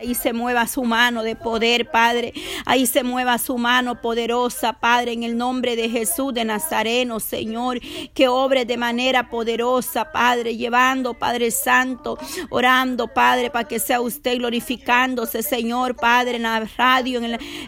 Ahí se mueva su mano de poder, Padre. Ahí se mueva su mano poderosa, Padre, en el nombre de Jesús de Nazareno, Señor. Que obre de manera poderosa, Padre, llevando, Padre Santo, orando, Padre, para que sea usted glorificándose, Señor, Padre, en la radio,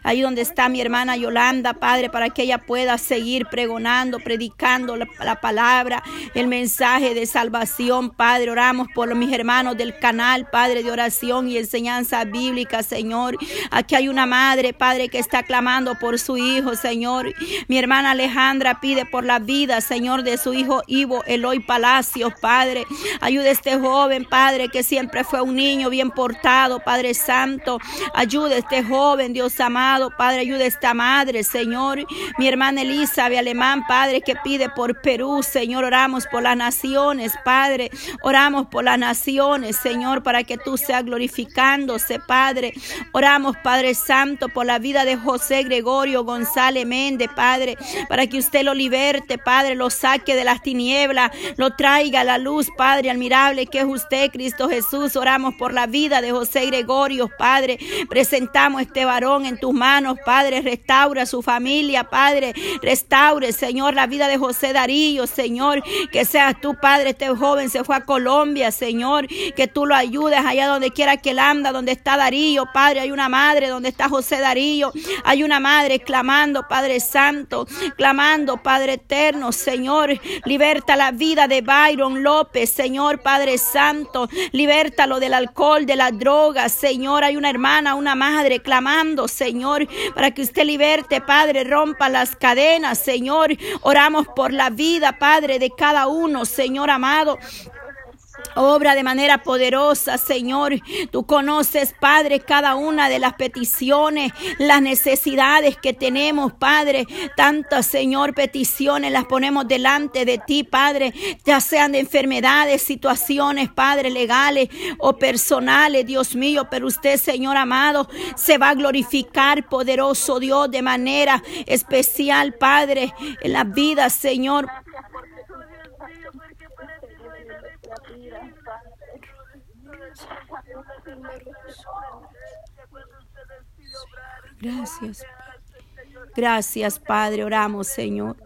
ahí donde está mi hermana Yolanda, Padre, para que ella pueda seguir pregonando, predicando la palabra, el mensaje de salvación, Padre. Oramos por mis hermanos del canal, Padre, de oración y enseñanza bíblica, Señor. Aquí hay una madre, Padre, que está clamando por su hijo, Señor. Mi hermana Alejandra pide por la vida, Señor, de su hijo Ivo Eloy Palacios, Padre. Ayude a este joven, Padre, que siempre fue un niño bien portado, Padre Santo. Ayude a este joven, Dios amado, Padre. Ayude a esta madre, Señor. Mi hermana Elizabeth Alemán, Padre, que pide por Perú, Señor. Oramos por las naciones, Padre. Oramos por las naciones, Señor, para que tú seas glorificándose Padre. Oramos, Padre Santo, por la vida de José Gregorio González Méndez, Padre, para que usted lo liberte, Padre, lo saque de las tinieblas, lo traiga a la luz, Padre admirable que es usted, Cristo Jesús. Oramos por la vida de José Gregorio, Padre. Presentamos este varón en tus manos, Padre. Restaura su familia, Padre. Restaure, Señor, la vida de José Darío, Señor. Que seas tú, Padre. Este joven se fue a Colombia, Señor. Que tú lo ayudes allá donde quiera que él anda, donde está Darío, Padre. Hay una madre donde está José Darío. Hay una madre clamando, Padre Santo, clamando, Padre Eterno, Señor. Liberta la vida de Byron López, Señor, Padre Santo. Libertalo del alcohol, de las drogas, Señor. Hay una hermana, una madre clamando, Señor, para que usted liberte, Padre. Rompa las cadenas, Señor. Oramos por la vida, Padre, de cada uno, Señor amado. Obra de manera poderosa, Señor. Tú conoces, Padre, cada una de las peticiones, las necesidades que tenemos, Padre. Tantas, Señor, peticiones las ponemos delante de ti, Padre. Ya sean de enfermedades, situaciones, Padre, legales o personales, Dios mío. Pero usted, Señor amado, se va a glorificar, poderoso Dios, de manera especial, Padre, en la vida, Señor. Gracias. Gracias, Padre. Oramos, Señor.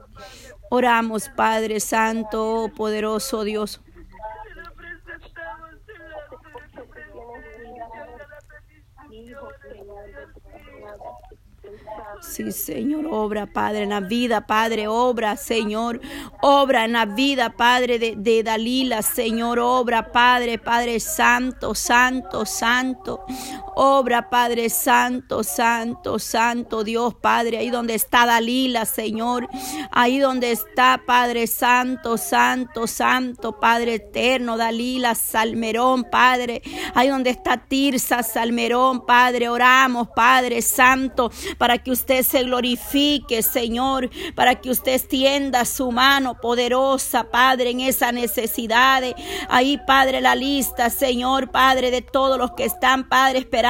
Oramos, Padre Santo, poderoso Dios. Sí, Señor, obra, Padre, en la vida, Padre, obra, Señor, obra en la vida, Padre, de, de, Dalila, Señor, obra, Padre, Padre Santo, Santo, Santo, obra, Padre Santo, Santo, Santo, Dios, Padre, ahí donde está Dalila, Señor, ahí donde está, Padre Santo, Santo, Santo, Padre eterno, Dalila, Salmerón, Padre, ahí donde está Tirsa, Salmerón, Padre, oramos, Padre Santo, para que usted se glorifique, Señor, para que usted extienda su mano poderosa, Padre, en esa necesidad. Ahí, Padre, la lista, Señor, Padre, de todos los que están, Padre, esperando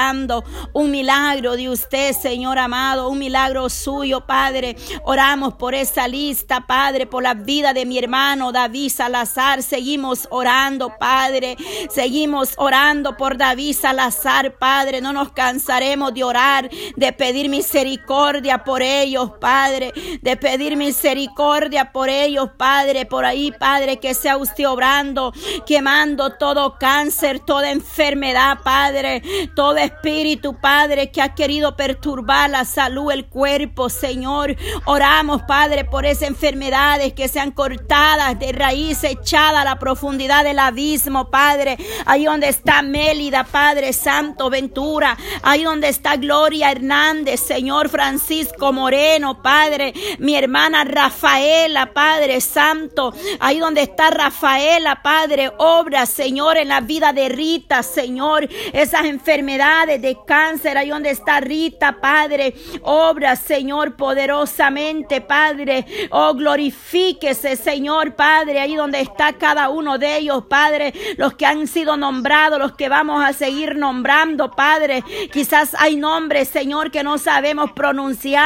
un milagro de usted, Señor amado, un milagro suyo, Padre. Oramos por esa lista, Padre, por la vida de mi hermano David Salazar. Seguimos orando, Padre. Seguimos orando por David Salazar, Padre. No nos cansaremos de orar, de pedir misericordia por ellos, Padre, de pedir misericordia por ellos, Padre, por ahí, Padre, que sea usted obrando, quemando todo cáncer, toda enfermedad, Padre, todo espíritu, Padre, que ha querido perturbar la salud, el cuerpo, Señor. Oramos, Padre, por esas enfermedades que sean cortadas de raíz, echadas a la profundidad del abismo, Padre. Ahí donde está Mélida, Padre Santo, Ventura. Ahí donde está Gloria Hernández, Señor Francisco. Moreno, Padre, mi hermana Rafaela, Padre Santo, ahí donde está Rafaela, Padre, obra, Señor, en la vida de Rita, Señor, esas enfermedades de cáncer, ahí donde está Rita, Padre, obra, Señor, poderosamente, Padre, oh, glorifíquese, Señor, Padre, ahí donde está cada uno de ellos, Padre, los que han sido nombrados, los que vamos a seguir nombrando, Padre, quizás hay nombres, Señor, que no sabemos pronunciar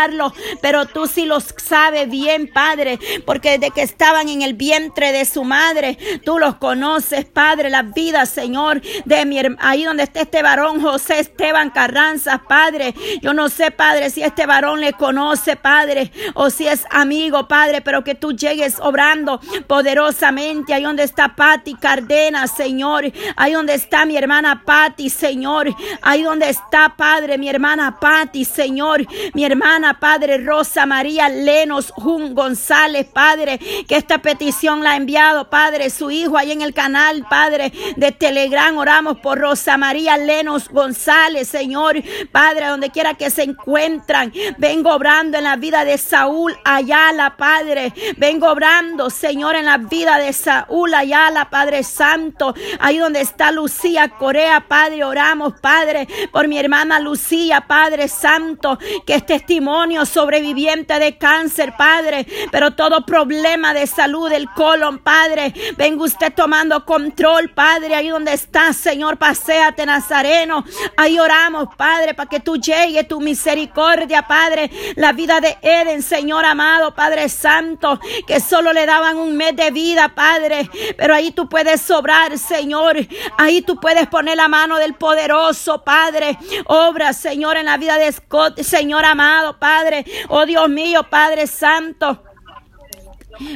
pero tú sí los sabes bien, Padre, porque desde que estaban en el vientre de su madre, tú los conoces, Padre, la vida, Señor, de mi ahí donde está este varón José Esteban Carranza, Padre. Yo no sé, Padre, si este varón le conoce, Padre, o si es amigo, Padre, pero que tú llegues obrando poderosamente ahí donde está Patti Cardenas, Señor. Ahí donde está mi hermana Patti, Señor. Ahí donde está, Padre, mi hermana Patti, Señor. Mi hermana, Padre, Rosa María Lenos Jun González, Padre, que esta petición la ha enviado, Padre, su hijo ahí en el canal, Padre, de Telegram. Oramos por Rosa María Lenos González, Señor. Padre, donde quiera que se encuentran. Vengo obrando en la vida de Saúl Ayala, Padre. Vengo obrando, Señor, en la vida de Saúl Ayala, Padre Santo. Ahí donde está Lucía Corea, Padre, oramos, Padre, por mi hermana Lucía, Padre Santo, que es testimonio sobreviviente de cáncer, Padre. Pero todo problema de salud del colon, Padre. Venga usted tomando control, Padre, ahí donde está, Señor, paséate, Nazareno. Ahí oramos, Padre, para que tú llegue tu misericordia, Padre. La vida de Eden, Señor amado, Padre Santo, que solo le daban un mes de vida, Padre. Pero ahí tú puedes sobrar, Señor. Ahí tú puedes poner la mano del poderoso, Padre. Obra, Señor, en la vida de Scott, Señor amado, Padre. Oh Dios mío, Padre Santo.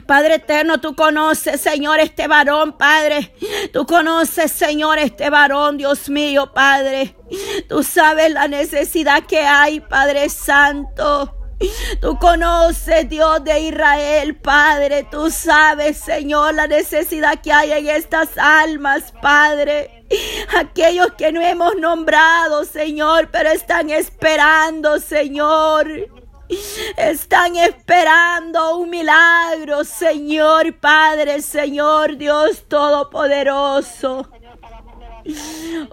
Padre eterno, tú conoces, Señor, este varón, Padre. Tú conoces, Señor, este varón, Dios mío, Padre. Tú sabes la necesidad que hay, Padre Santo. Tú conoces, Dios de Israel, Padre. Tú sabes, Señor, la necesidad que hay en estas almas, Padre. Aquellos que no hemos nombrado, Señor, pero están esperando, Señor. Están esperando un milagro, Señor Padre, Señor Dios Todopoderoso.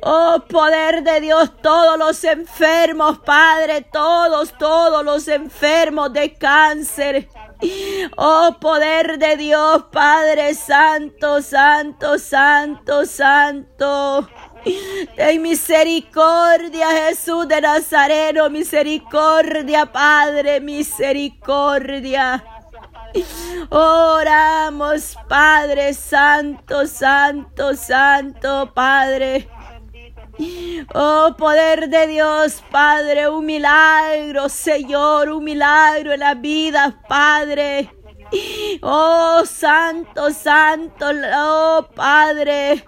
Oh poder de Dios, todos los enfermos, Padre, todos, todos los enfermos de cáncer. Oh poder de Dios, Padre Santo, Santo, Santo, Santo. Ten misericordia, Jesús de Nazareno, misericordia, Padre, misericordia. Oramos, Padre Santo, Santo, Santo, Padre. Oh, poder de Dios, Padre, un milagro, Señor, un milagro en la vida, Padre. Oh, Santo, Santo, oh, Padre.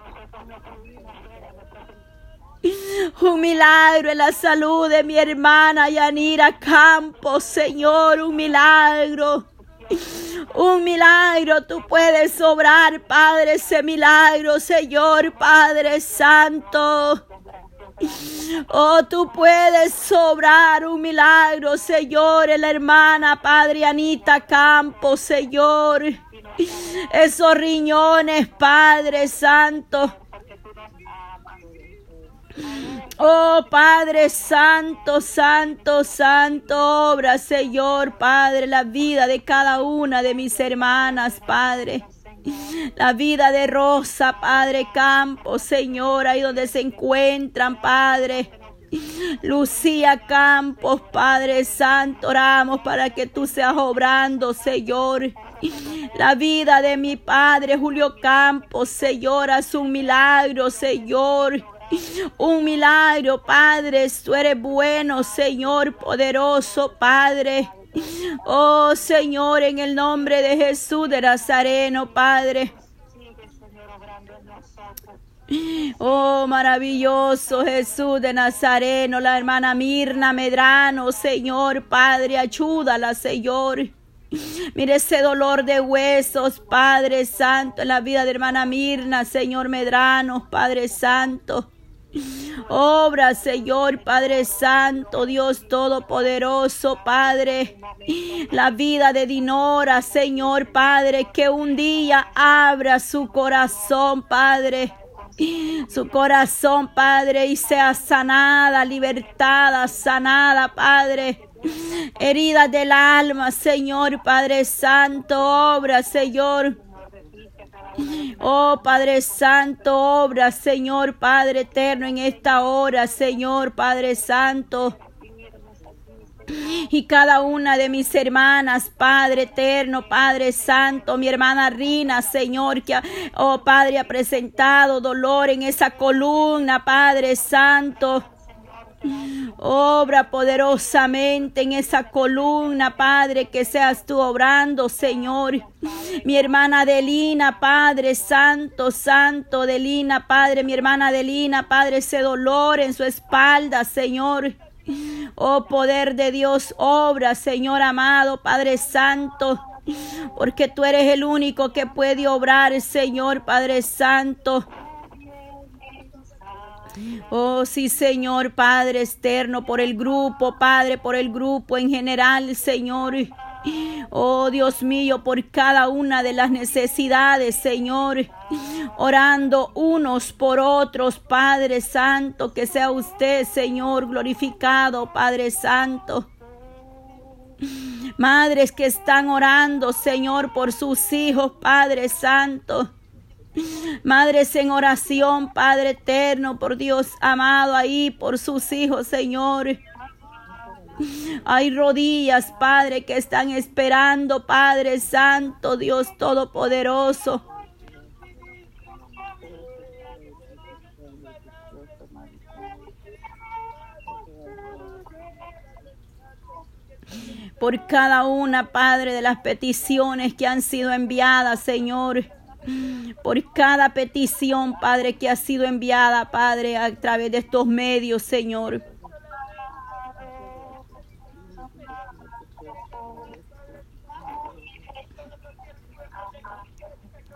Un milagro en la salud de mi hermana Yanira Campos, Señor, un milagro. Un milagro, tú puedes sobrar, Padre, ese milagro, Señor, Padre Santo. Oh, tú puedes sobrar un milagro, Señor, en la hermana Padre Anita Campos, Señor. Esos riñones, Padre Santo. Oh Padre Santo, Santo, Santo, obra Señor Padre la vida de cada una de mis hermanas, Padre. La vida de Rosa, Padre Campos, Señor, ahí donde se encuentran, Padre. Lucía Campos, Padre Santo, oramos para que tú seas obrando, Señor. La vida de mi Padre Julio Campos, Señor, haz un milagro, Señor. Un milagro, Padre. Tú eres bueno, Señor, poderoso, Padre. Oh Señor, en el nombre de Jesús de Nazareno, Padre. Oh, maravilloso Jesús de Nazareno, la hermana Mirna Medrano, Señor Padre, ayúdala, Señor. Mire ese dolor de huesos, Padre Santo, en la vida de hermana Mirna, Señor Medrano, Padre Santo. Obra, Señor Padre Santo, Dios Todopoderoso, Padre. La vida de Dinora, Señor Padre, que un día abra su corazón, Padre. Su corazón, Padre, y sea sanada, libertada, sanada, Padre. Heridas del alma, Señor Padre Santo, obra, Señor. Oh Padre Santo, obra, Señor Padre eterno, en esta hora, Señor Padre Santo. Y cada una de mis hermanas, Padre eterno, Padre Santo, mi hermana Rina, Señor, que, oh Padre, ha presentado dolor en esa columna, Padre Santo. Obra poderosamente en esa columna, Padre, que seas tú obrando, Señor. Mi hermana Adelina, Padre Santo, Santo, Adelina, Padre, mi hermana Adelina, Padre, ese dolor en su espalda, Señor. Oh poder de Dios, obra, Señor amado, Padre Santo, porque tú eres el único que puede obrar, Señor Padre Santo. Oh, sí, Señor Padre externo, por el grupo, Padre, por el grupo en general, Señor. Oh Dios mío, por cada una de las necesidades, Señor. Orando unos por otros, Padre Santo, que sea usted, Señor, glorificado, Padre Santo. Madres que están orando, Señor, por sus hijos, Padre Santo. Madres en oración, Padre eterno, por Dios amado ahí, por sus hijos, Señor. Hay rodillas, Padre, que están esperando, Padre Santo, Dios Todopoderoso. Por cada una, Padre, de las peticiones que han sido enviadas, Señor por cada petición, Padre, que ha sido enviada, Padre, a través de estos medios, Señor.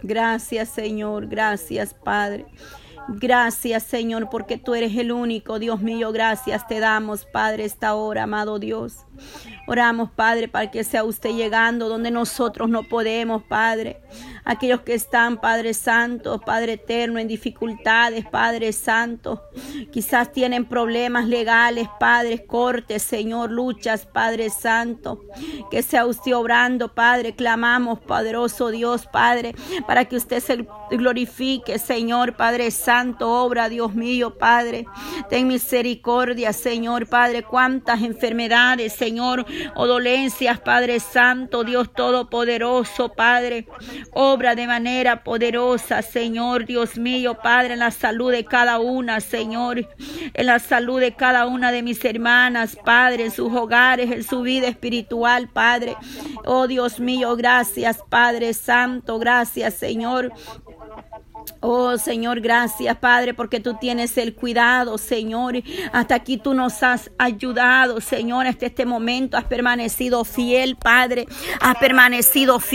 Gracias, Señor. Gracias, Padre. Gracias, Señor, porque tú eres el único, Dios mío. Gracias te damos, Padre, esta hora, amado Dios. Oramos, Padre, para que sea usted llegando donde nosotros no podemos, Padre aquellos que están, Padre Santo, Padre Eterno, en dificultades, Padre Santo. Quizás tienen problemas legales, Padre, cortes, Señor, luchas, Padre Santo. Que sea usted obrando, Padre. Clamamos, poderoso Dios, Padre, para que usted se glorifique, Señor, Padre Santo, obra, Dios mío, Padre. Ten misericordia, Señor, Padre. Cuántas enfermedades, Señor, o dolencias, Padre Santo, Dios Todopoderoso, Padre. Obra de manera poderosa, Señor Dios mío, Padre, en la salud de cada una, Señor, en la salud de cada una de mis hermanas, Padre, en sus hogares, en su vida espiritual, Padre. Oh Dios mío, gracias, Padre Santo, gracias, Señor. Oh Señor, gracias Padre, porque tú tienes el cuidado, Señor. Hasta aquí tú nos has ayudado, Señor, hasta este momento has permanecido fiel, Padre. Has permanecido fiel.